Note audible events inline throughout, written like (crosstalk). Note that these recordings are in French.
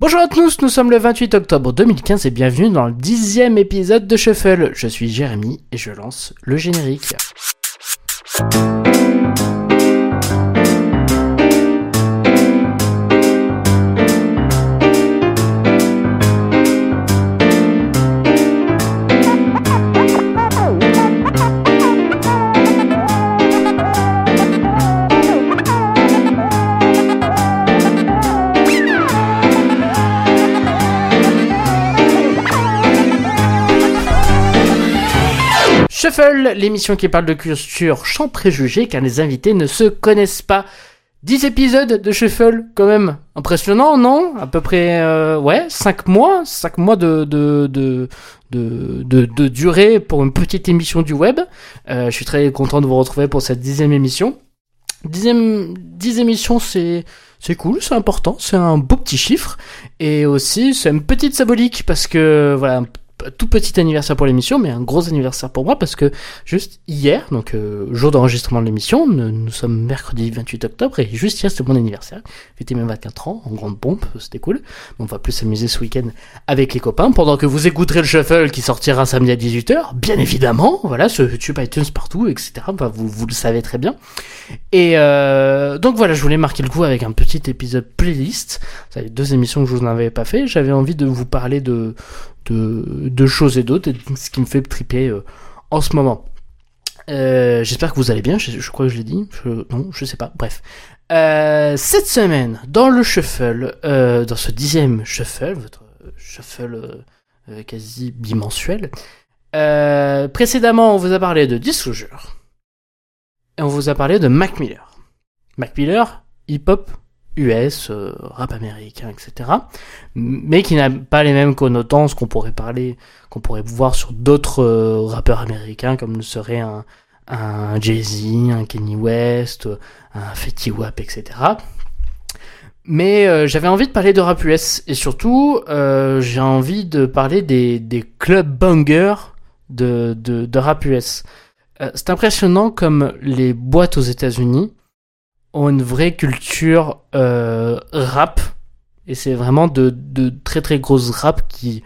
Bonjour à tous, nous sommes le 28 octobre 2015 et bienvenue dans le dixième épisode de Shuffle. Je suis Jérémy et je lance le générique. Shuffle, l'émission qui parle de culture sans préjugés car les invités ne se connaissent pas. 10 épisodes de Shuffle, quand même impressionnant, non? À peu près, euh, ouais, 5 mois, 5 mois de, durée pour une petite émission du web. Euh, je suis très content de vous retrouver pour cette dixième émission. Dixième, 10 émissions, c'est, c'est cool, c'est important, c'est un beau petit chiffre. Et aussi, c'est une petite symbolique parce que, voilà, tout petit anniversaire pour l'émission, mais un gros anniversaire pour moi parce que juste hier, donc euh, jour d'enregistrement de l'émission, nous, sommes mercredi 28 octobre et juste hier c'était mon anniversaire. J'étais même 24 ans, en grande pompe, c'était cool. On va plus s'amuser ce week-end avec les copains pendant que vous écouterez le shuffle qui sortira samedi à 18h, bien évidemment, voilà, sur YouTube, iTunes, partout, etc. Vous, vous le savez très bien. Et euh, donc voilà, je voulais marquer le coup avec un petit épisode playlist. Ça fait deux émissions que je vous en avais pas fait. J'avais envie de vous parler de de, choses et d'autres, ce qui me fait triper euh, en ce moment. Euh, j'espère que vous allez bien, je, crois que je l'ai dit, non, je sais pas, bref. Euh, cette semaine, dans le shuffle, dans ce dixième shuffle, votre shuffle quasi bimensuel, précédemment on vous a parlé de Disclosure, et on vous a parlé de Mac Miller. Mac Miller, hip-hop, US, euh, rap américain, etc. Mais qui n'a pas les mêmes connotances qu'on pourrait parler, qu'on pourrait voir sur d'autres euh, rappeurs américains, comme le serait un, Jay-Z, un Kenny West, un Fetty Wap, etc. Mais euh, j'avais envie de parler de rap US et surtout j'ai envie de parler des, des clubs bangers de, de, de rap US. c'est impressionnant comme les boîtes aux États-Unis ont une vraie culture euh, rap. Et c'est vraiment de, de, très très grosses rap qui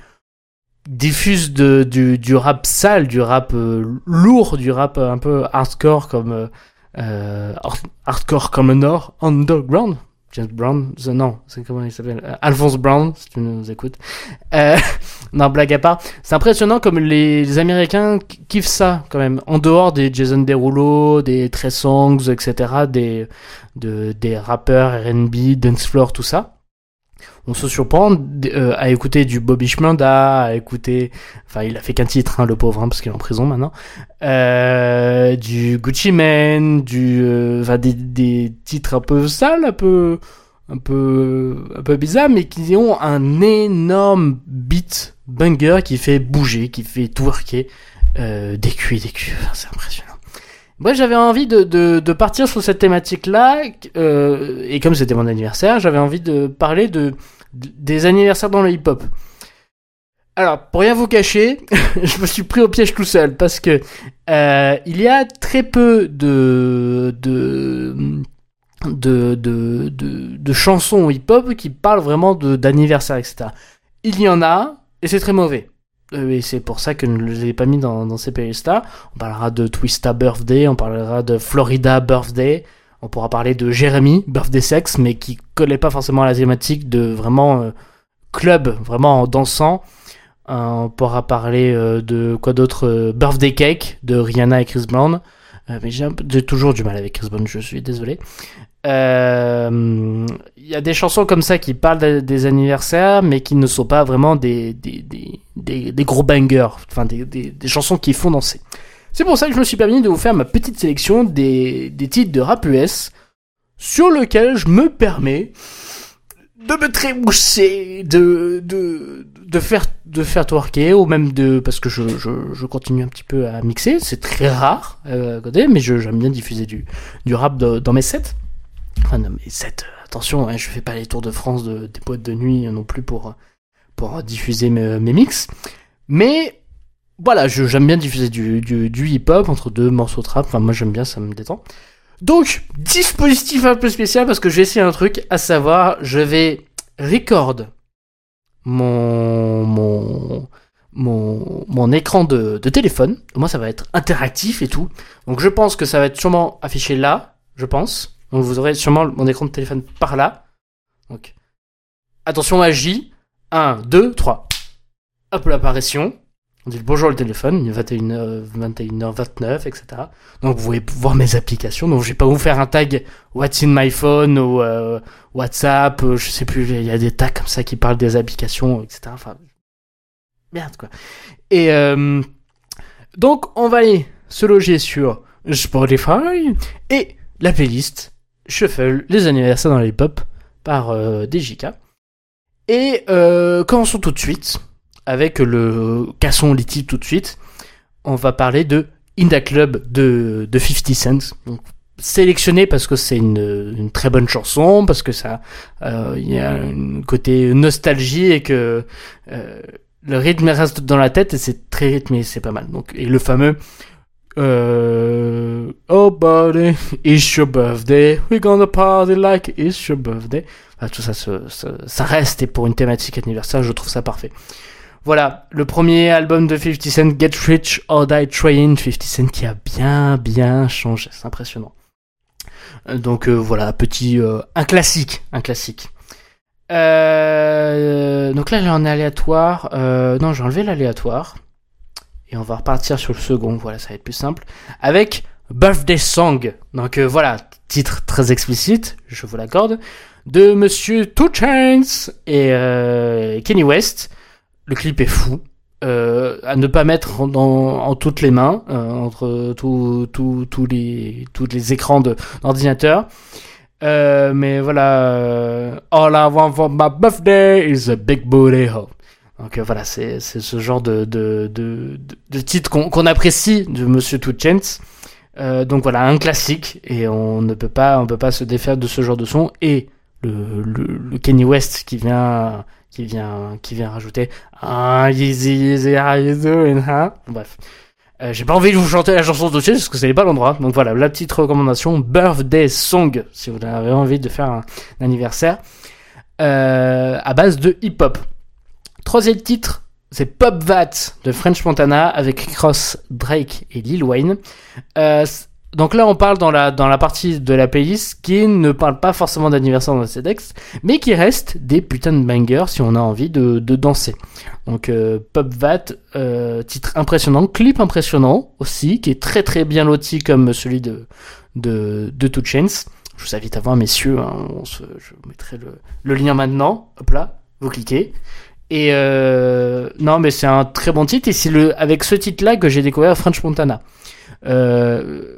diffusent de, du, du rap sale, du rap euh, lourd, du rap un peu hardcore comme euh, euh hardcore comme Nord, underground. James Brown, non, c'est comment il s'appelle euh, Alphonse Brown, si tu nous écoutes. Euh, (laughs) non, blague à part. C'est impressionnant comme les, Américains kiffent ça, quand même. En dehors des Jason Derulo, des Trey Songs, etc., des, de, des rappeurs R&B, dance floor, tout ça on se surprend euh, à écouter du Bobby Schmanda, à écouter, enfin il a fait qu'un titre, hein, le pauvre, hein, parce qu'il est en prison maintenant, euh, du Gucci Mane, du, euh, des, des titres un peu sales, un peu, un peu, un peu bizarres, mais qui ont un énorme beat banger qui fait bouger, qui fait twerker, euh, des cuits, des cuits, c'est impressionnant. Moi, j'avais envie de, de, partir sur cette thématique-là, euh, et comme c'était mon anniversaire, j'avais envie de parler de, des anniversaires dans le hip-hop. Alors, pour rien vous cacher, (laughs) je me suis pris au piège tout seul, parce que euh, il y a très peu de, de, de, de, de, de chansons hip-hop qui parlent vraiment d'anniversaire, etc. Il y en a, et c'est très mauvais. Euh, et c'est pour ça que je ne les ai pas mis dans, dans ces playlists-là. On parlera de Twista Birthday, on parlera de Florida Birthday, on pourra parler de Jeremy Birthday Sex, mais qui collait pas forcément à la thématique de vraiment euh, club, vraiment en dansant. Euh, on pourra parler de quoi d'autre Birthday Cake de Rihanna et Chris Brown. mais j'ai toujours du mal avec Chris Brown, je suis désolé. Il y a des chansons comme ça qui parlent des anniversaires, mais qui ne sont pas vraiment des des, gros bangers, enfin des, des, chansons qui font danser. C'est pour ça que je me suis permis de vous faire ma petite sélection des, des titres de rap US sur lequel je me permets de me trémousser, de, de, de faire, de faire twerker, ou même de, parce que je, je, je continue un petit peu à mixer, c'est très rare, euh, mais j'aime bien diffuser du, du rap dans mes sets. Enfin, dans mes sets, attention, hein, je fais pas les tours de France de, des boîtes de nuit non plus pour, pour diffuser mes, mix. Mais voilà, j'aime bien diffuser du, hip-hop entre deux morceaux de rap. Enfin, moi j'aime bien, ça me détend. Donc, dispositif un peu spécial parce que je vais essayer un truc, à savoir, je vais record mon, mon, mon, mon écran de, téléphone. Moi, ça va être interactif et tout. Donc, je pense que ça va être sûrement affiché là, je pense. Donc, vous aurez sûrement mon écran de téléphone par là. Donc, attention magie. 1, 2, 3. Hop, l'apparition. On dit bonjour le téléphone, il est 21h, 21h29, etc. Donc vous pouvez voir mes applications. Donc je vais pas vous faire un tag What's in my phone ou euh, WhatsApp, euh, je sais plus, il y a des tags comme ça qui parlent des applications, etc. Enfin, merde quoi. Et euh, donc on va aller se loger sur Spotify et la playlist Shuffle les anniversaires dans les pop par euh, DJK. Et euh, commençons tout de suite avec le cassons les tout de suite. On va parler de Inda Club de, de 50 Cent. Sélectionné parce que c'est une, très bonne chanson, parce que ça, euh, il y a un côté nostalgie et que euh, le rythme reste dans la tête et c'est très rythmé, c'est pas mal. Donc, et le fameux Oh buddy, it's your birthday, we're gonna party like it's your birthday. Tout ça, ça, reste et pour une thématique anniversaire, je trouve ça parfait. Voilà, le premier album de 50 Cent, Get Rich or Die Trying, 50 Cent qui a bien bien changé, c'est impressionnant. Euh, donc euh, voilà, petit, euh, un classique, un classique. Donc là j'ai un aléatoire, non j'ai enlevé l'aléatoire, et on va repartir sur le second, voilà ça va être plus simple, avec Birthday Song, donc voilà, titre très explicite, je vous l'accorde, de Monsieur Two Chainz et Kenny West, le clip est fou. Euh, à ne pas mettre dans, en toutes les mains, euh, entre tous tout, tout les, les écrans d'ordinateur. Euh, mais voilà, euh, All I want for my birthday is a big booty hole. Donc euh, voilà, c'est ce genre de, de, de, de titre qu'on qu'on apprécie de Monsieur Two Euh, donc voilà, un classique et on ne peut pas, on peut pas se défaire de ce genre de son et le, le, le Kenny West qui vient qui vient, qui vient rajouter ah, easy, easy, how you doing, huh? Bref. Euh, j'ai pas envie de vous chanter la chanson de suite parce que c'est pas l'endroit. Donc voilà, la petite recommandation, Birthday Song, si vous avez envie de faire un, un anniversaire, euh, à base de hip-hop. Troisième titre, c'est Pop Vat de French Montana avec Cross, Drake et Lil Wayne. Euh, donc là, on parle dans la, dans la partie de la playlist qui ne parle pas forcément d'anniversaire dans ces textes, mais qui reste des putains de bangers si on a envie de, de danser. Donc euh, euh, titre impressionnant, clip impressionnant aussi, qui est très très bien loti comme celui de, de, de Two Chainz. Je vous invite à voir, messieurs, hein, on se, je vous mettrai le, le lien maintenant. Hop là, vous cliquez. Et euh, non, mais c'est un très bon titre, et c'est le avec ce titre-là que j'ai découvert French Montana. Euh,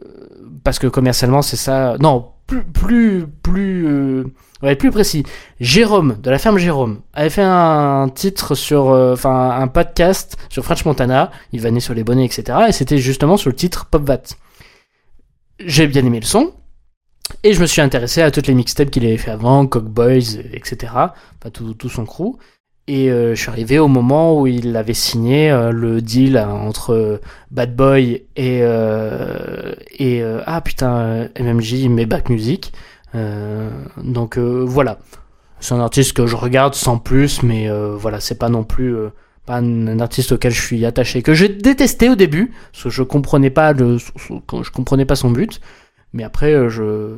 parce que commercialement c'est ça. Non, plus plus plus euh, plus précis. Jérôme de la ferme Jérôme avait fait un titre sur euh, enfin un podcast sur French Montana, il vanait sur les bonnets etc. et c'était justement sur le titre Pop Vat. J'ai bien aimé le son. Et je me suis intéressé à toutes les mixtapes qu'il avait fait avant, Cock Boys, etc. Enfin, tout son crew. Et euh, je suis arrivé au moment où il avait signé euh, le deal entre Bad Boy et euh, et ah putain MMJ mais Back Music. donc voilà, c'est un artiste que je regarde sans plus, mais voilà c'est pas non plus pas un, artiste auquel je suis attaché que j'ai détesté au début parce que je comprenais pas le je comprenais pas son but. Mais après je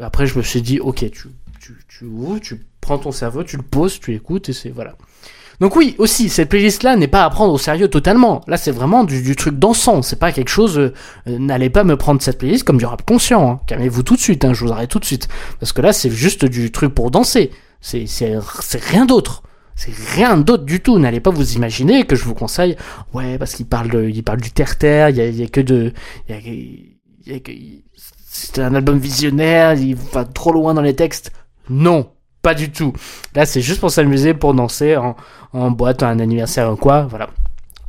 après je me suis dit ok tu tu tu tu prends ton cerveau, tu le poses, tu écoutes et c'est voilà. Donc oui, aussi, cette playlist-là n'est pas à prendre au sérieux totalement. Là, c'est vraiment du, truc dansant. C'est pas quelque chose. Euh, N'allez pas me prendre cette playlist comme du rap conscient. Hein. Calmez-vous tout de suite. Hein, je vous arrête tout de suite. Parce que là, c'est juste du truc pour danser. C'est rien d'autre. C'est rien d'autre du tout. N'allez pas vous imaginer que je vous conseille. Ouais, parce qu'il parle, il parle du terre-terre. Il y y a, que de. Y a, y a, c'est un album visionnaire. Il va trop loin dans les textes. Non, pas du tout. Là, c'est juste pour s'amuser, pour danser en, boîte, un anniversaire ou quoi, voilà.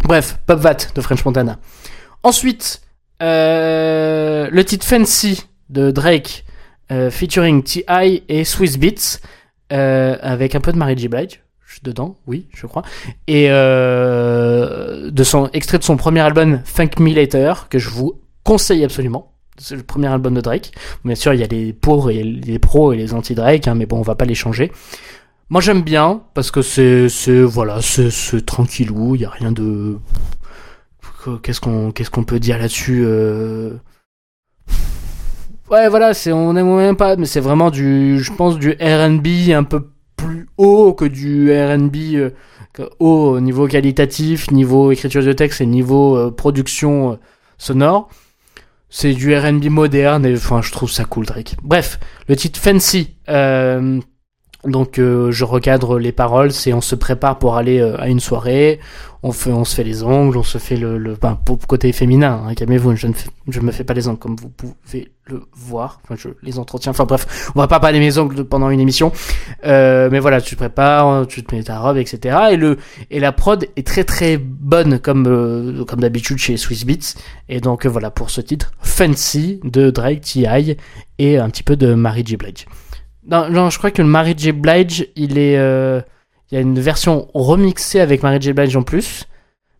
Bref, Pop Vat de French Montana. Ensuite, euh, le titre Fancy de Drake, euh, featuring T.I. et Swiss Beats, euh, avec un peu de Mary J. Blige dedans, oui, je crois, et de son extrait de son premier album Thank Me Later, que je vous conseille absolument. C'est le premier album de Drake. Bien sûr, il y a les et les pros et les anti-Drake, hein, mais bon, on va pas les changer. Moi j'aime bien parce que c'est voilà c'est tranquillou, il y a rien de qu'est-ce qu'on qu'est-ce qu'on peut dire là-dessus euh... Ouais voilà c'est on aime même pas mais c'est vraiment du je pense du R&B un peu plus haut que du R&B euh, haut niveau qualitatif, niveau écriture de texte et niveau euh, production euh, sonore. C'est du R&B moderne et enfin je trouve ça cool Drake. Bref, le titre Fancy. Euh, donc euh, je recadre les paroles, c'est on se prépare pour aller euh, à une soirée, on fait, on se fait les ongles, on se fait le, le ben, côté féminin. Hein, Calmez-vous, je ne fais, je me fais pas les ongles comme vous pouvez le voir. Enfin, je les entretiens. Enfin bref, on va pas parler mes ongles pendant une émission. Euh, mais voilà, tu te prépares, tu te mets ta robe, etc. Et le et la prod est très très bonne comme euh, comme d'habitude chez Swiss Beats. Et donc voilà pour ce titre Fancy de Drake, T.I. et un petit peu de Mary J Blige. Non, je crois que le Mary J. Blige, il est. Euh, il y a une version remixée avec Mary J. Blige en plus.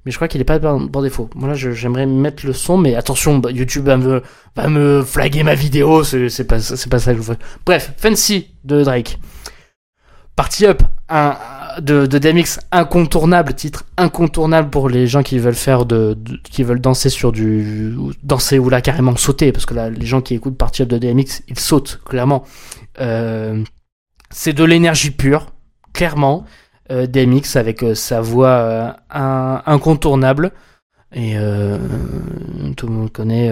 Mais je crois qu'il est pas par, défaut. Moi, là, j'aimerais mettre le son, mais attention, bah, YouTube va me, va me flaguer ma vidéo. C'est pas, c'est pas ça que je veux. Bref, Fancy de Drake. Party Up, un, de, de DMX incontournable, titre incontournable pour les gens qui veulent faire de, qui veulent danser sur du, danser ou là carrément sauter, parce que là, les gens qui écoutent Party Up de DMX, ils sautent, clairement. Euh, c'est de l'énergie pure, clairement. Euh, DMX avec euh, sa voix euh, incontournable. Et euh, tout le monde connaît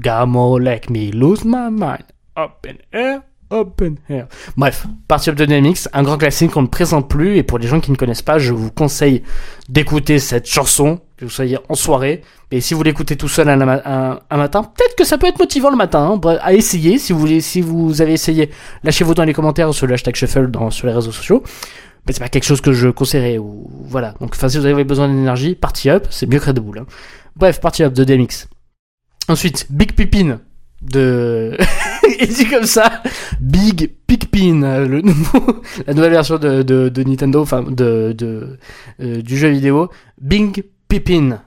Gamo Like Me Lose My Mind. Up in air, up in air. Bref, Party of DMX, un grand classique qu'on ne présente plus. Et pour les gens qui ne connaissent pas, je vous conseille d'écouter cette chanson, que vous soyez en soirée. Et si vous l'écoutez tout seul un, matin, peut-être que ça peut être motivant le matin, hein, à essayer. Si vous, avez essayé, lâchez-vous dans les commentaires sur le hashtag Shuffle dans, sur les réseaux sociaux. Mais c'est pas quelque chose que je conseillerais. Ou, voilà. Donc, enfin, si vous avez besoin d'énergie, Party Up, c'est mieux que Red Bull. Hein. Bref, Party Up de DMX. Ensuite, Big Pippin de (laughs) (laughs) et dit comme ça Big le nouveau (laughs) la nouvelle version de, Nintendo enfin de, euh, du jeu vidéo. Big Pippin.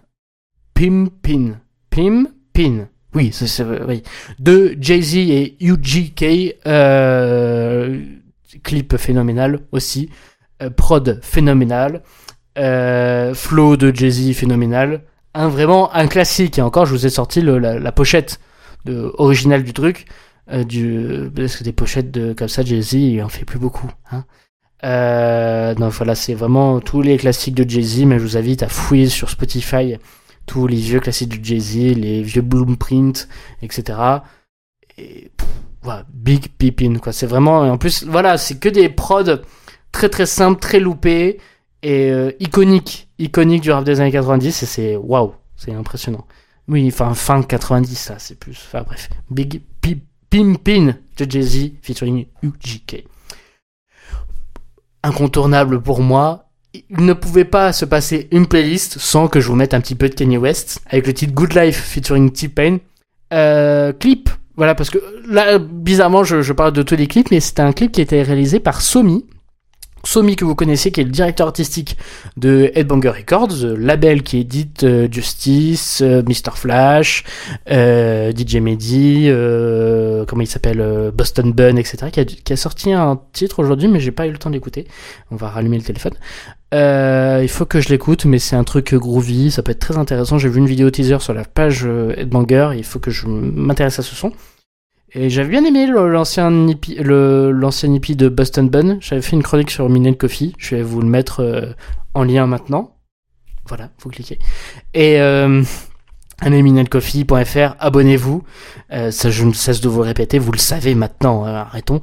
Pimpin. Pimpin. Oui c'est oui. De Jay-Z et UGK euh, clip phénoménal aussi. Euh, prod phénoménal. Euh, flow de Jay-Z phénoménal. Un vraiment un classique. Et encore je vous ai sorti la, pochette de, original du truc. Euh, des pochettes de, comme ça, Jay-Z, il en fait plus beaucoup. Hein. Euh, voilà, c'est vraiment tous les classiques de Jay-Z, mais je vous invite à fouiller sur Spotify tous les vieux classiques de Jay-Z, les vieux Blueprint, etc. Et voilà, Big Pippin, quoi. C'est vraiment, en plus, voilà, c'est que des prods très très simples, très loupés et euh, iconiques, iconiques du rap des années 90 et c'est waouh, c'est impressionnant. Oui, enfin, fin 90, ça, c'est plus. Enfin, bref. Big Pimpin de Jay-Z featuring UGK. Incontournable pour moi. Il ne pouvait pas se passer une playlist sans que je vous mette un petit peu de Kanye West avec le titre Good Life featuring T-Pain. Euh, clip, voilà, parce que là, bizarrement, je, je parle de tous les clips, mais c'était un clip qui été réalisé par Somi, Somi que vous connaissez, qui est le directeur artistique de Headbanger Records, label qui édite euh, Justice, euh, Mr. Flash, euh, DJ Mehdi, euh, comment il s'appelle, euh, Boston Bun, etc. Qui a, qui a sorti un titre aujourd'hui, mais j'ai pas eu le temps d'écouter. On va rallumer le téléphone. il faut que je l'écoute, mais c'est un truc groovy, ça peut être très intéressant. J'ai vu une vidéo teaser sur la page Headbanger, il faut que je m'intéresse à ce son. Et j'avais bien aimé l'ancien hippie, l'ancien hippie de Boston Bun. J'avais fait une chronique sur Minute Coffee. Je vais vous le mettre euh, en lien maintenant. Voilà, vous cliquez. Et euh, coffee.fr, abonnez-vous. Euh, ça, je ne cesse de vous répéter, vous le savez maintenant, euh, arrêtons.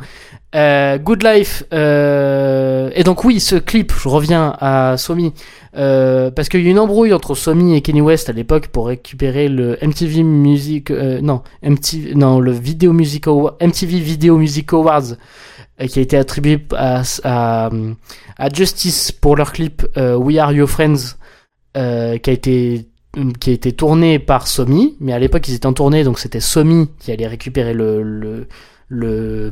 Euh, Good Life. Euh, et donc oui, ce clip, je reviens à Somi, euh, parce qu'il y a eu une embrouille entre Somi et Kenny West à l'époque pour récupérer le MTV Music, non, MTV, non, le Video Music Award, MTV Video Music Awards, qui a été attribué à, à, à Justice pour leur clip We Are Your Friends, qui a été qui a été tourné par Somi, mais à l'époque ils étaient en tournée, donc c'était Somi qui allait récupérer le, le,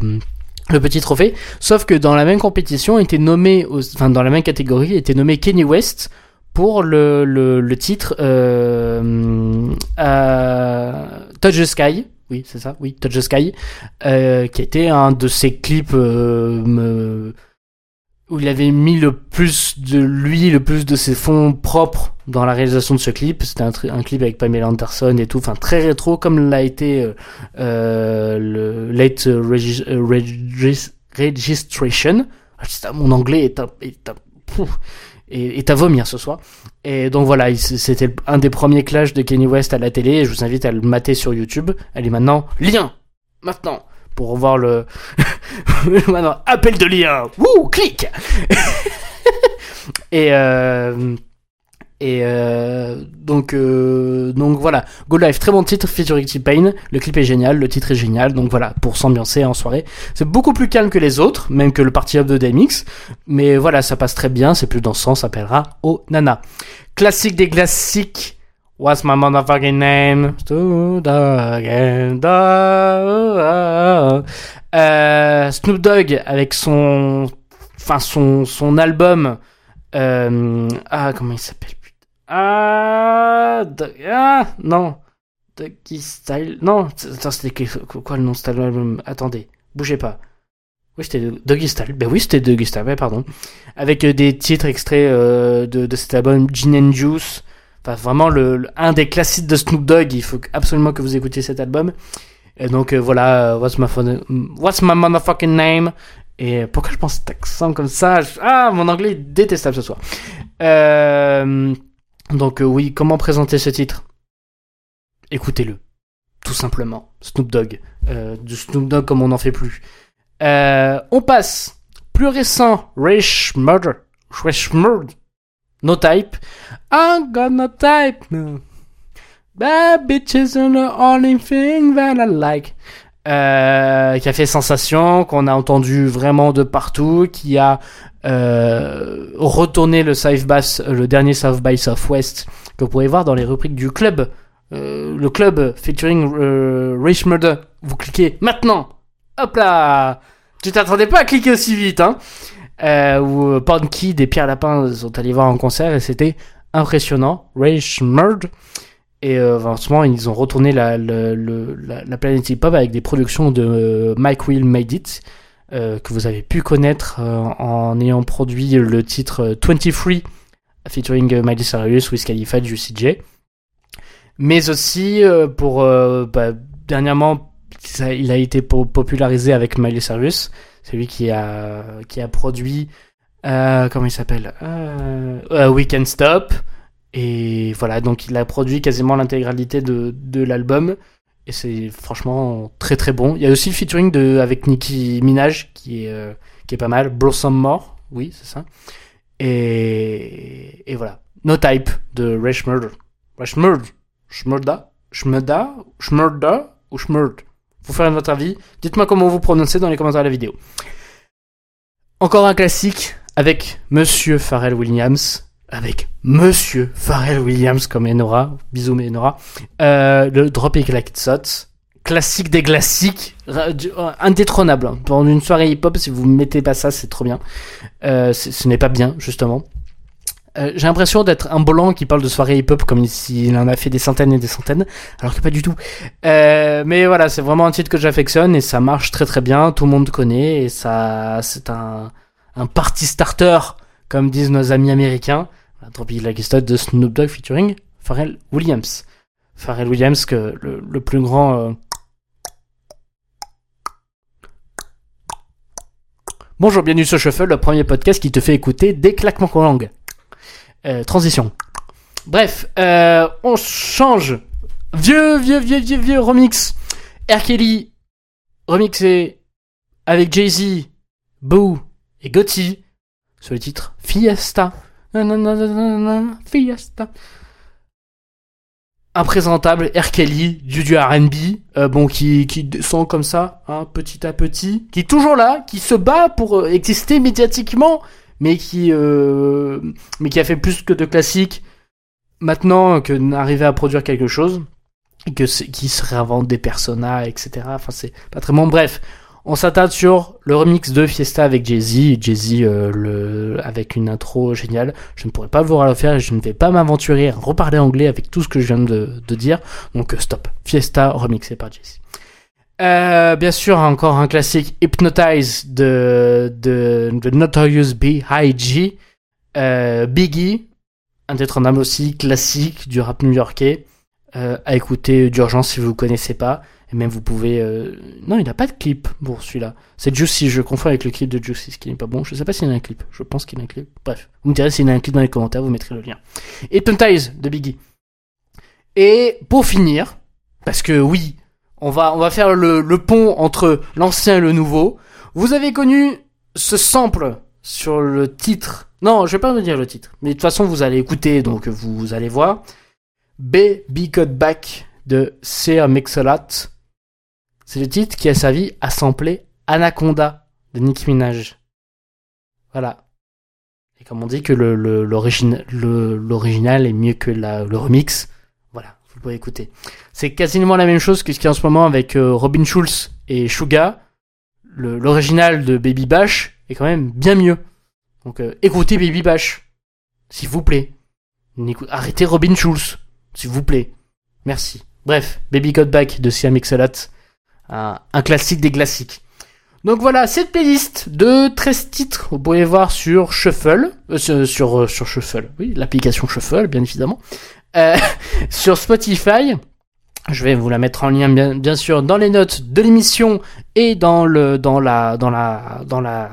le petit trophée, sauf que dans la même compétition était nommé, enfin dans la même catégorie était nommé Kenny West pour le, le, le titre euh, euh, Touch the Sky, oui c'est ça, oui Touch the Sky, euh, qui était un de ses clips euh, où il avait mis le plus de lui, le plus de ses fonds propres dans la réalisation de ce clip. C'était un, clip avec Pamela Anderson et tout, enfin très rétro, comme l'a été euh, euh le Late Registration. Ah, mon anglais est, à vomir ce soir. Et donc voilà, c'était un des premiers clashs de Kenny West à la télé. Et je vous invite à le mater sur YouTube. Elle est maintenant lien maintenant pour revoir le (laughs) maintenant appel de lien. Wouh, clique. (laughs) et euh, et euh, donc, euh, donc voilà, Go Live, très bon titre, featuring T-Pain. Le clip est génial, le titre est génial. Donc voilà, pour s'ambiancer en soirée. C'est beaucoup plus calme que les autres, même que le party up de DMX. Mais voilà, ça passe très bien, c'est plus dansant, ça s'appellera Oh Nana. Classique des classiques. What's my motherfucking name? Euh, Snoop Dogg avec son, enfin son, son album. Euh, ah, comment il s'appelle ah, ah non. Doggy Style. Non, c'était quoi le nom de cet album? Attendez, bougez pas. Oui, c'était Doggy Style. Ben oui, c'était Doggy Style, pardon. Avec euh, des titres extraits de cet album Gin and Juice. Enfin, vraiment le, un des classiques de Snoop Dogg. Il faut absolument que vous écoutiez cet album. Et donc euh, voilà, What's my, What's my motherfucking name? Et pourquoi je pense cet accent comme ça? Ah, mon anglais est détestable ce soir. Euh... Donc euh, oui, comment présenter ce titre? Écoutez-le, tout simplement. Snoop Dogg, euh, du Snoop Dogg comme on n'en fait plus. Euh, on passe, plus récent, Rich Murder, Rich Murder, No Type. I got no type, Bad bitches are the only thing that I like. Euh, qui a fait sensation, qu'on a entendu vraiment de partout, qui a euh, retourné le South Bass, le dernier South by Southwest que vous pouvez voir dans les rubriques du club, euh, le club featuring euh, Rich Murder. Vous cliquez maintenant. Hop là. Tu t'attendais pas à cliquer aussi vite, hein euh, Où euh, Punky des Pierre Lapin sont allés voir en concert et c'était impressionnant. Rich Murder. Et euh, franchement, ils ont retourné la, la, la, la planète hip-hop avec des productions de euh, Mike Will Made It, euh, que vous avez pu connaître en ayant produit le titre 23 featuring Miley Cyrus, Wiz Khalifa, Juicy J. Mais aussi pour bah, dernièrement, il a été popularisé avec Miley Cyrus, c'est lui qui a qui a produit comment il s'appelle We Can Stop. Et voilà, donc il a produit quasiment l'intégralité de, de l'album. Et c'est franchement très très bon. Il y a aussi le featuring de, avec Nicki Minaj qui est, euh, qui est pas mal. Blossom More, oui, c'est ça. Et, et voilà. No Type de Resh Murder. Resh Murder. Shmurda. Shmurda. Shmurda ou Shmurd. Vous ferez votre avis. Dites-moi comment vous prononcez dans les commentaires de la vidéo. Encore un classique avec Monsieur Pharrell Williams avec Monsieur Pharrell Williams comme Enora, bisous mais Enora, euh, le Drop It Like It's classique des classiques, euh, indétrônable. Hein. Pendant une soirée hip-hop, si vous mettez pas ça, c'est trop bien. Euh, ce n'est pas bien, justement. Euh, j'ai l'impression d'être un blanc qui parle de soirée hip-hop comme s'il en a fait des centaines et des centaines, alors que pas du tout. Euh, mais voilà, c'est vraiment un titre que j'affectionne et ça marche très très bien, tout le monde connaît et ça, c'est un, un party starter, comme disent nos amis américains. La question de Snoop Dogg featuring Pharrell Williams. Pharrell Williams, que le, plus grand. Euh, Bonjour, bienvenue sur Shuffle, le premier podcast qui te fait écouter des claquements en langue. Euh, transition. Bref, euh, on change. Vieux, vieux, vieux, vieux, vieux remix. R. Kelly, remixé avec Jay-Z, Boo et Gotti sur le titre Fiesta. Fiesta. Imprésentable, R. Kelly, du, du R&B, euh, bon, qui, qui descend comme ça, hein, petit à petit, qui est toujours là, qui se bat pour exister médiatiquement, mais qui, euh, mais qui a fait plus que de classiques maintenant que d'arriver à produire quelque chose, que qui se réinvente des personnages, etc. Enfin, c'est pas très bon. Bref, on s'attarde sur le remix de Fiesta avec Jay-Z. Jay-Z euh, le... avec une intro géniale. Je ne pourrais pas vous le faire et je ne vais pas m'aventurer à reparler anglais avec tout ce que je viens de, dire. Donc stop. Fiesta remixé par Jay-Z. Euh, bien sûr, encore un classique Hypnotize de, de, de Notorious B.I.G. Euh, Biggie, indétrônable aussi, classique du rap new-yorkais, euh, à écouter d'urgence si vous ne connaissez pas. Et même vous pouvez... Euh, non, il n'a pas de clip pour celui-là. C'est Juicy, je confonds avec le clip de Juicy, ce qui n'est pas bon. Je sais pas s'il a un clip. Je pense qu'il a un clip. Bref, vous me direz s'il a un clip dans les commentaires, vous mettrez le lien. Hypnotize de Biggie. Et pour finir, parce que oui, on va, on va faire le, le pont entre l'ancien et le nouveau. Vous avez connu ce sample sur le titre. Non, je vais pas vous dire le titre. Mais de toute façon, vous allez écouter, donc vous allez voir. Baby Cut Back de Sir Mix-a-Lot. C'est le titre qui a servi à sampler Anaconda de Nicki Minaj. Voilà. Et comme on dit que l'original est mieux que le remix, vous pouvez écouter. C'est quasiment la même chose que ce qu'il y a en ce moment avec euh, Robin Schulz et Suga. L'original de Baby Bash est quand même bien mieux. Donc euh, écoutez Baby Bash, s'il vous plaît. Arrêtez Robin Schulz, s'il vous plaît. Merci. Bref, Baby Got Back de Siam Mix-a-Lot. un classique des classiques. Donc voilà, cette playlist de 13 titres, vous pouvez voir sur Shuffle, euh, sur, sur, Shuffle, oui, l'application Shuffle, bien évidemment, euh, (laughs) sur Spotify. Je vais vous la mettre en lien bien, sûr dans les notes de l'émission et dans le dans la dans la dans la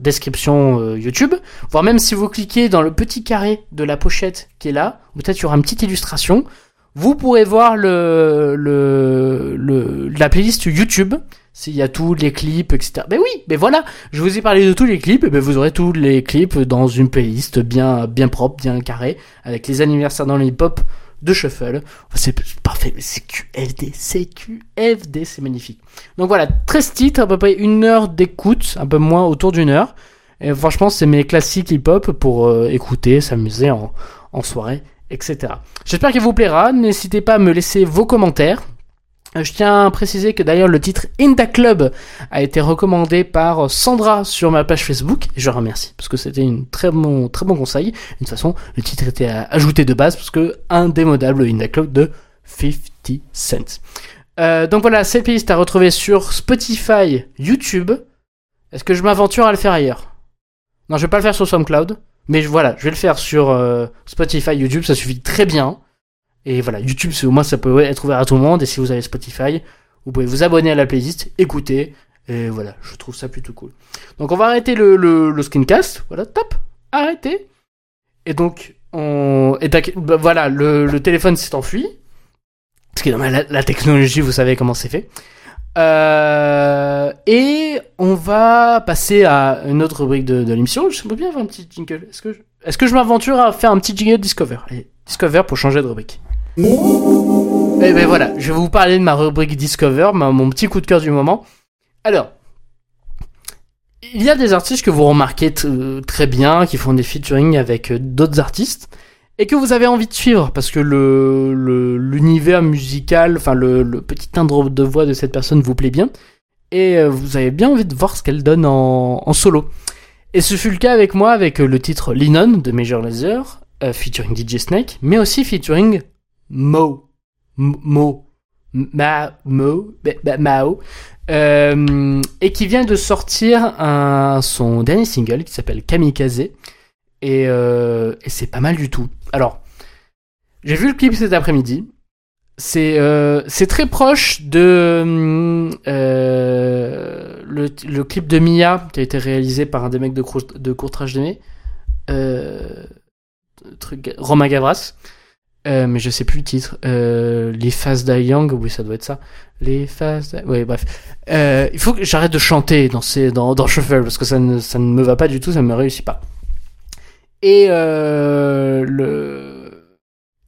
description euh, YouTube. Voire même si vous cliquez dans le petit carré de la pochette qui est là, peut-être il y aura une petite illustration. Vous pourrez voir le, le, le la playlist YouTube s'il y a tous les clips, etc. Ben oui, mais voilà, je vous ai parlé de tous les clips, et ben vous aurez tous les clips dans une playlist bien, bien propre, bien carrée, avec les anniversaires dans lhip hop de Shuffle. C'est parfait, c'est QFD, c'est QFD, c'est magnifique. Donc voilà, 13 titres, à peu près une heure d'écoute, un peu moins autour d'une heure. Et franchement, c'est mes classiques hip-hop pour euh, écouter, s'amuser en soirée, J'espère qu'il vous plaira. N'hésitez pas à me laisser vos commentaires je tiens à préciser que d'ailleurs le titre Inda Club a été recommandé par Sandra sur ma page Facebook je remercie parce que c'était un très bon conseil. De toute façon, le titre était ajouté de base parce que indémodable Inda Club de 50 cents. Euh, donc voilà, cette playlist à retrouver sur Spotify, YouTube. Est-ce que je m'aventure à le faire ailleurs? Non, je vais pas le faire sur SoundCloud, mais voilà, je vais le faire sur euh, Spotify, YouTube, ça suffit très bien. Et voilà, YouTube, au moins ça peut être ouvert à tout le monde. Et si vous avez Spotify, vous pouvez vous abonner à la playlist, écouter. Et voilà, je trouve ça plutôt cool. Donc on va arrêter le, le, screencast. Voilà, top, arrêtez. Et donc, on... Et bah, voilà, le, téléphone s'est enfui. Parce que la, technologie, vous savez comment c'est fait. Euh, et on va passer à une autre rubrique de, de l'émission. Je peux bien faire un petit jingle. Est-ce que je, m'aventure à faire un petit jingle Discover? Discover pour changer de rubrique. Et eh ben voilà, je vais vous parler de ma rubrique Discover, mon petit coup de cœur du moment. Alors, il y a des artistes que vous remarquez euh, très bien, qui font des featuring avec euh, d'autres artistes, et que vous avez envie de suivre, parce que le l'univers musical, enfin le, petit timbre de voix de cette personne vous plaît bien, et euh, vous avez bien envie de voir ce qu'elle donne en, en, solo. Et ce fut le cas avec moi, avec le titre Linon de Major Lazer, featuring DJ Snake, mais aussi featuring Mo. Mo. Ma, Mo. Mao. Euh, et qui vient de sortir un, son dernier single qui s'appelle Kamikaze. Et, euh, et c'est pas mal du tout. Alors, j'ai vu le clip cet après-midi. C'est euh, très proche de euh, le, clip de Mia qui a été réalisé par un des mecs de, de Courtrage d'Aimé. Romain Gavras. Mais je sais plus le titre. Les phases Young, oui, ça doit être ça. Les phases. Oui, bref. Il faut que j'arrête de chanter dans, ces, dans, dans Shuffle parce que ça ne, ça ne me va pas du tout, ça ne me réussit pas. Et euh, le.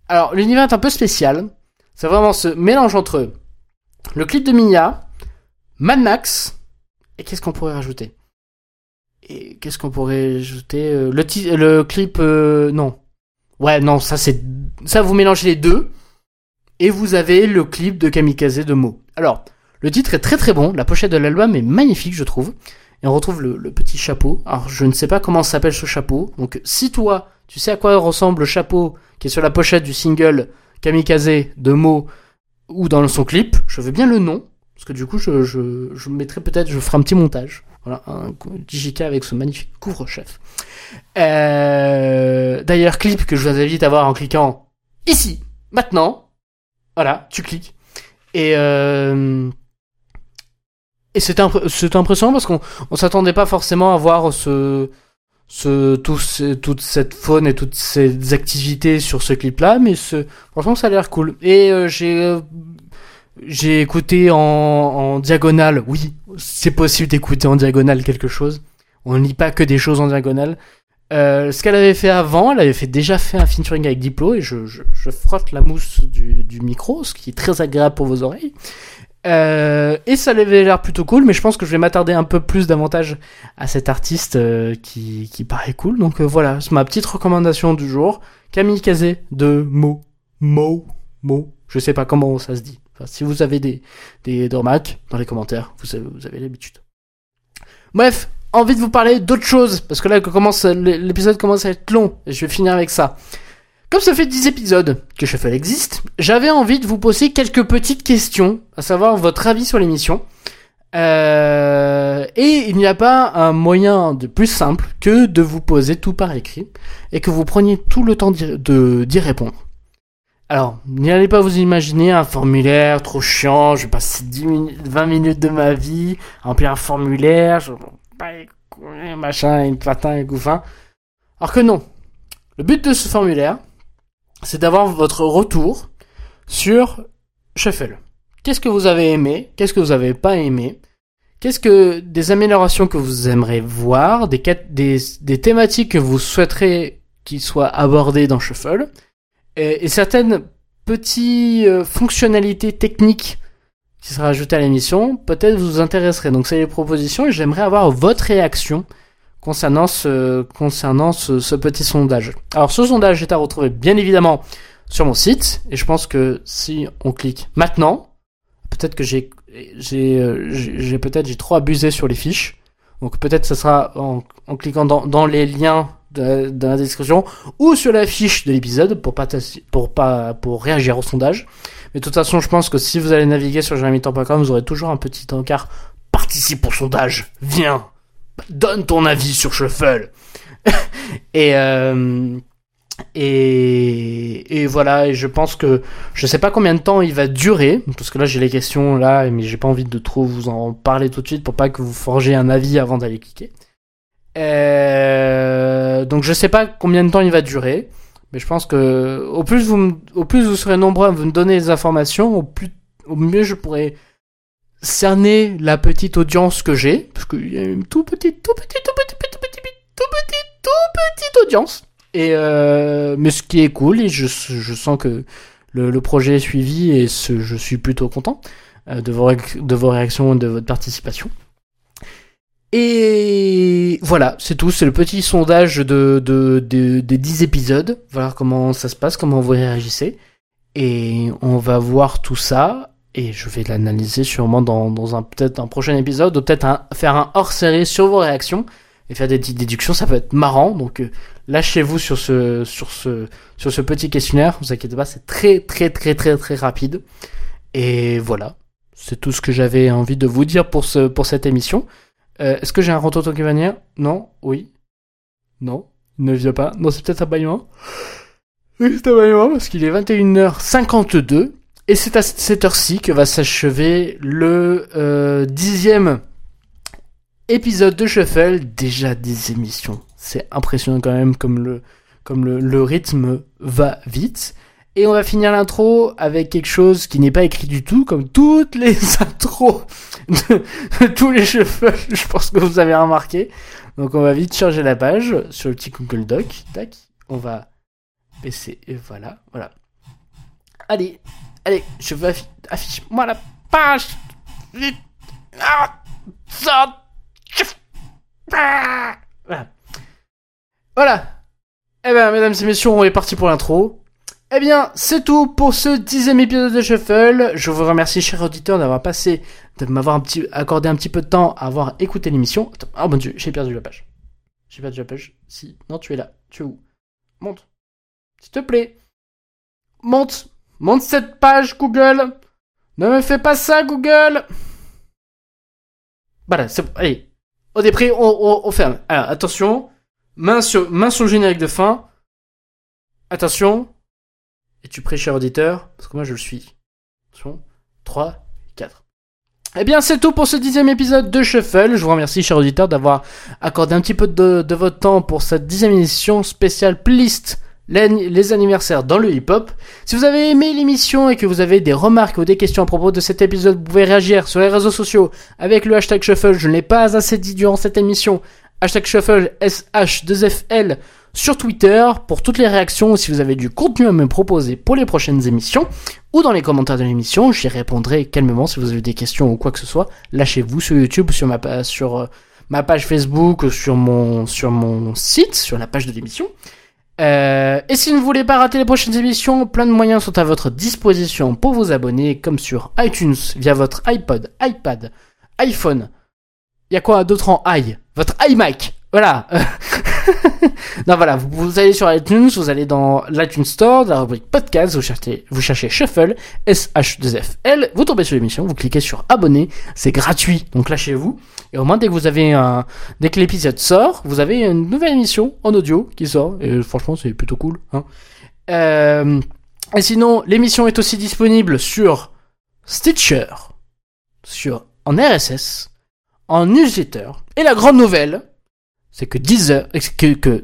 Alors, l'univers est un peu spécial. C'est vraiment ce mélange entre le clip de Mia, Mad Max, et qu'est-ce qu'on pourrait rajouter? Et qu'est-ce qu'on pourrait ajouter euh, le, le clip. Euh, non. Ouais, non, ça c'est ça vous mélangez les deux et vous avez le clip de Kamikaze de Mo. Alors, le titre est très très bon, la pochette de l'album est magnifique, je trouve. Et on retrouve le, petit chapeau. Alors, je ne sais pas comment s'appelle ce chapeau. Donc, si toi, tu sais à quoi ressemble le chapeau qui est sur la pochette du single Kamikaze de Mo ou dans son clip, je veux bien le nom. Parce que du coup, je, mettrai peut-être, je ferai un petit montage. Voilà, un DJK avec ce magnifique couvre-chef. Euh, D'ailleurs, clip que je vous invite à voir en cliquant ici, maintenant. Voilà, tu cliques. Et, euh, et c'était impressionnant parce qu'on on s'attendait pas forcément à voir toute cette faune et toutes ces activités sur ce clip-là, mais franchement, ça a l'air cool. Et euh, j'ai euh, j'ai écouté en, diagonale. Oui, c'est possible d'écouter en diagonale quelque chose. On ne lit pas que des choses en diagonale. Euh, ce qu'elle avait fait avant, elle avait déjà fait un featuring avec Diplo et je, frotte la mousse du, micro, ce qui est très agréable pour vos oreilles. Euh, et ça avait l'air plutôt cool, mais je pense que je vais m'attarder un peu plus davantage à cet artiste euh, qui, qui paraît cool. Donc euh, voilà, c'est ma petite recommandation du jour. Camille Kazé de Mo. Mo. Mo. Je sais pas comment ça se dit. Si vous avez des, des, remarques dans les commentaires, vous avez, vous avez l'habitude. Bref, envie de vous parler d'autre chose, parce que là, l'épisode commence à être long, et je vais finir avec ça. Comme ça fait 10 épisodes que Shuffle existe, j'avais envie de vous poser quelques petites questions, à savoir votre avis sur l'émission. Euh, et il n'y a pas un moyen de plus simple que de vous poser tout par écrit et que vous preniez tout le temps d'y répondre. Alors, n'allez pas vous imaginer un formulaire trop chiant, je vais passer 10 minutes, 20 minutes de ma vie à remplir un formulaire, je machin, une patin, et gouffin. Alors que non. Le but de ce formulaire, c'est d'avoir votre retour sur Shuffle. Qu'est-ce que vous avez aimé? Qu'est-ce que vous avez pas aimé? Qu'est-ce que des améliorations que vous aimeriez voir, des, thématiques que vous souhaiterez qu'ils soient abordées dans Shuffle, et, certaines petites euh, fonctionnalités techniques qui sera ajoutées à l'émission, peut-être vous intéresseraient. Donc c'est les propositions et j'aimerais avoir votre réaction concernant ce, concernant ce, petit sondage. Alors ce sondage est à retrouver bien évidemment sur mon site et je pense que si on clique maintenant, peut-être que j'ai j'ai j'ai peut-être j'ai trop abusé sur les fiches. Donc peut-être ce sera en, en cliquant dans, dans les liens de, dans la description ou sur la fiche de l'épisode pour pas pour pas pour réagir au sondage. Mais de toute façon, je pense que si vous allez naviguer sur jeremytemps.com, vous aurez toujours un petit encart participe au sondage. Viens donne ton avis sur Shuffle. (laughs) et, euh, et, et voilà, je pense que je sais pas combien de temps il va durer, parce que là j'ai les questions là, mais j'ai pas envie de trop vous en parler tout de suite pour pas que vous forgez un avis avant d'aller cliquer. Euh, donc je sais pas combien de temps il va durer, mais je pense que au plus vous, au plus vous serez nombreux à me donner des informations, au plus, au mieux je pourrai cerner la petite audience que j'ai, parce qu'il y a une tout petite, tout petite, tout petit, tout petit, tout petit, tout petite audience. Et euh, mais ce qui est cool, et je, je sens que le, projet est suivi et je suis plutôt content euh, de, vos, de vos réactions et de votre participation. Et voilà, c'est tout. C'est le petit sondage de, de, des 10 épisodes. Voilà comment ça se passe, comment vous réagissez. Et on va voir tout ça et je vais l'analyser sûrement dans, dans un peut-être un prochain épisode ou peut-être faire un hors série sur vos réactions et faire des petites déductions ça peut être marrant. Donc euh, lâchez-vous sur ce sur ce sur ce petit questionnaire vous inquiétez pas c'est très très très très très rapide. Et voilà. C'est tout ce que j'avais envie de vous dire pour ce pour cette émission. Euh, est-ce que j'ai un retour qui va venir non? Oui? Non? Il ne vient pas? Non c'est peut-être un baillement oui c'est un baillement parce qu'il est 21h52 et c'est à cette heure-ci que va s'achever le euh, dixième épisode de Shuffle. Déjà dix émissions. C'est impressionnant quand même comme le, comme le, rythme va vite. Et on va finir l'intro avec quelque chose qui n'est pas écrit du tout, comme toutes les (laughs) intros de, tous les Shuffle, je pense que vous avez remarqué. Donc on va vite changer la page sur le petit Google Doc. Tac. On va baisser et voilà, voilà. Allez, Allez, je veux afficher moi la page. Ah, voilà. Voilà. Eh bien, mesdames et messieurs, on est parti pour l'intro. Eh bien, c'est tout pour ce dixième épisode de Shuffle. Je vous remercie, cher auditeur, d'avoir passé, de m'avoir accordé un petit peu de temps à avoir écouté l'émission. Oh mon dieu, j'ai perdu la page. J'ai perdu la page. Si, non, tu es là. Tu es où? Monte. S'il te plaît. Monte. Monte cette page, Google Ne me fais pas ça, Google Voilà, c'est allez. Au dépris, on, on, ferme. Alors, attention. Main sur, le générique de fin. Attention. Es-tu prêt, cher auditeur Parce que moi, je le suis. Attention. 3, 4. Eh bien, c'est tout pour ce dixième épisode de Shuffle. Je vous remercie, cher auditeur, d'avoir accordé un petit peu de, de votre temps pour cette dixième édition spéciale playlist les, anniversaires dans le hip-hop. Si vous avez aimé l'émission et que vous avez des remarques ou des questions à propos de cet épisode, vous pouvez réagir sur les réseaux sociaux avec le hashtag Shuffle. Je ne l'ai pas assez dit durant cette émission. Hashtag Shuffle, SH2FL sur Twitter pour toutes les réactions ou si vous avez du contenu à me proposer pour les prochaines émissions ou dans les commentaires de l'émission. J'y répondrai calmement si vous avez des questions ou quoi que ce soit. Lâchez-vous sur YouTube, sur ma, sur, euh, ma page Facebook, sur mon site, sur la page de l'émission. Euh, et si vous ne voulez pas rater les prochaines émissions, plein de moyens sont à votre disposition pour vous abonner, comme sur iTunes, via votre iPod, iPad, iPhone. Il y quoi d'autre en i? Votre iMac. Voilà. (laughs) (laughs) non, voilà, vous, allez sur iTunes, vous allez dans l'iTunes Store, dans la rubrique podcast, vous cherchez, vous cherchez Shuffle, S-H-2-F-L, vous tombez sur l'émission, vous cliquez sur abonner, c'est gratuit, donc lâchez-vous. Et au moins, dès que vous avez un, dès que l'épisode sort, vous avez une nouvelle émission en audio qui sort, et franchement, c'est plutôt cool, hein. Euh, et sinon, l'émission est aussi disponible sur Stitcher, sur, en RSS, en newsletter, et la grande nouvelle, c'est que Deezer, que,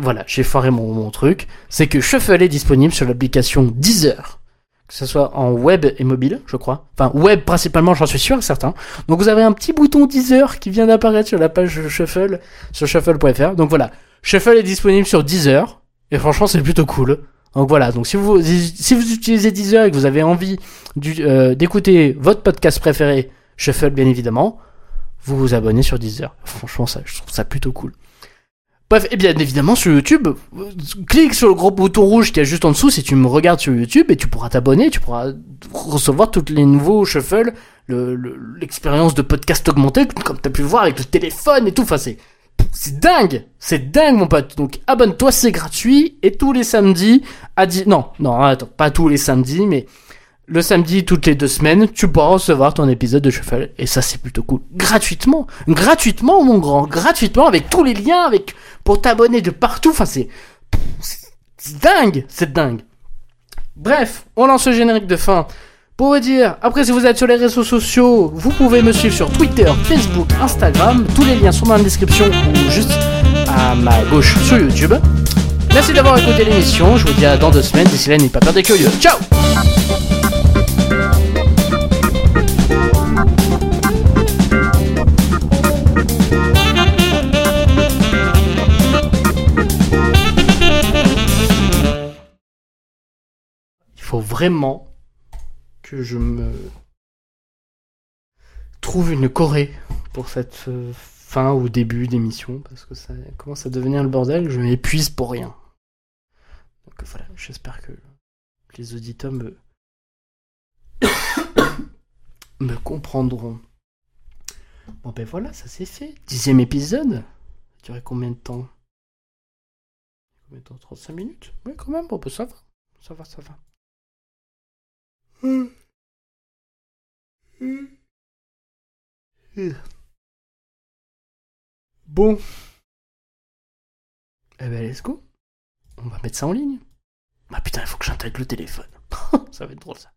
voilà, j'ai foiré mon, mon truc, c'est que Shuffle est disponible sur l'application Deezer. Que ce soit en web et mobile, je crois. Enfin, web principalement, j'en suis sûr et certain. Donc vous avez un petit bouton Deezer qui vient d'apparaître sur la page Shuffle, sur shuffle.fr. Donc voilà, Shuffle est disponible sur Deezer, et franchement c'est plutôt cool. Donc voilà, donc si vous, si vous utilisez Deezer et que vous avez envie euh, d'écouter votre podcast préféré, Shuffle bien évidemment, vous vous abonnez sur Deezer. Franchement, ça, je trouve ça plutôt cool. Bref, et bien évidemment sur YouTube, clique sur le gros bouton rouge qui est juste en dessous si tu me regardes sur YouTube et tu pourras t'abonner, tu pourras recevoir tous les nouveaux shuffle, le- le- l'expérience de podcast augmentée comme tu as pu voir avec le téléphone et tout. Enfin, c'est c'est dingue, c'est dingue mon pote. Donc abonne-toi, c'est gratuit et tous les samedis à 10 non non attends pas tous les samedis mais le samedi toutes les deux semaines, tu pourras recevoir ton épisode de Shuffle. Et ça, c'est plutôt cool. Gratuitement. Gratuitement, mon grand. Gratuitement, avec tous les liens, avec, pour t'abonner de partout. Enfin, c'est, c'est dingue. C'est dingue. Bref, on lance le générique de fin. Pour vous dire, après si vous êtes sur les réseaux sociaux, vous pouvez me suivre sur Twitter, Facebook, Instagram. Tous les liens sont dans la description ou juste à ma gauche sur YouTube. Merci d'avoir écouté l'émission. Je vous dis à dans deux semaines. D'ici là, n'ayez pas peur des curieux. Ciao vraiment que je me trouve une Corée pour cette euh, fin ou début d'émission parce que ça commence à devenir le bordel. Je m'épuise pour rien. Donc voilà, j'espère que les auditeurs me (coughs) comprendront. Bon ben voilà, ça c'est fait. Dixième épisode. Ça durait combien de temps? Combien de temps? 35 minutes? Oui quand même, bon ben ça va. Ça va, ça va. Bon. Eh ben, let's go. On va mettre ça en ligne. Ah putain, il faut que j'intègre le téléphone. (laughs) ça va être drôle ça.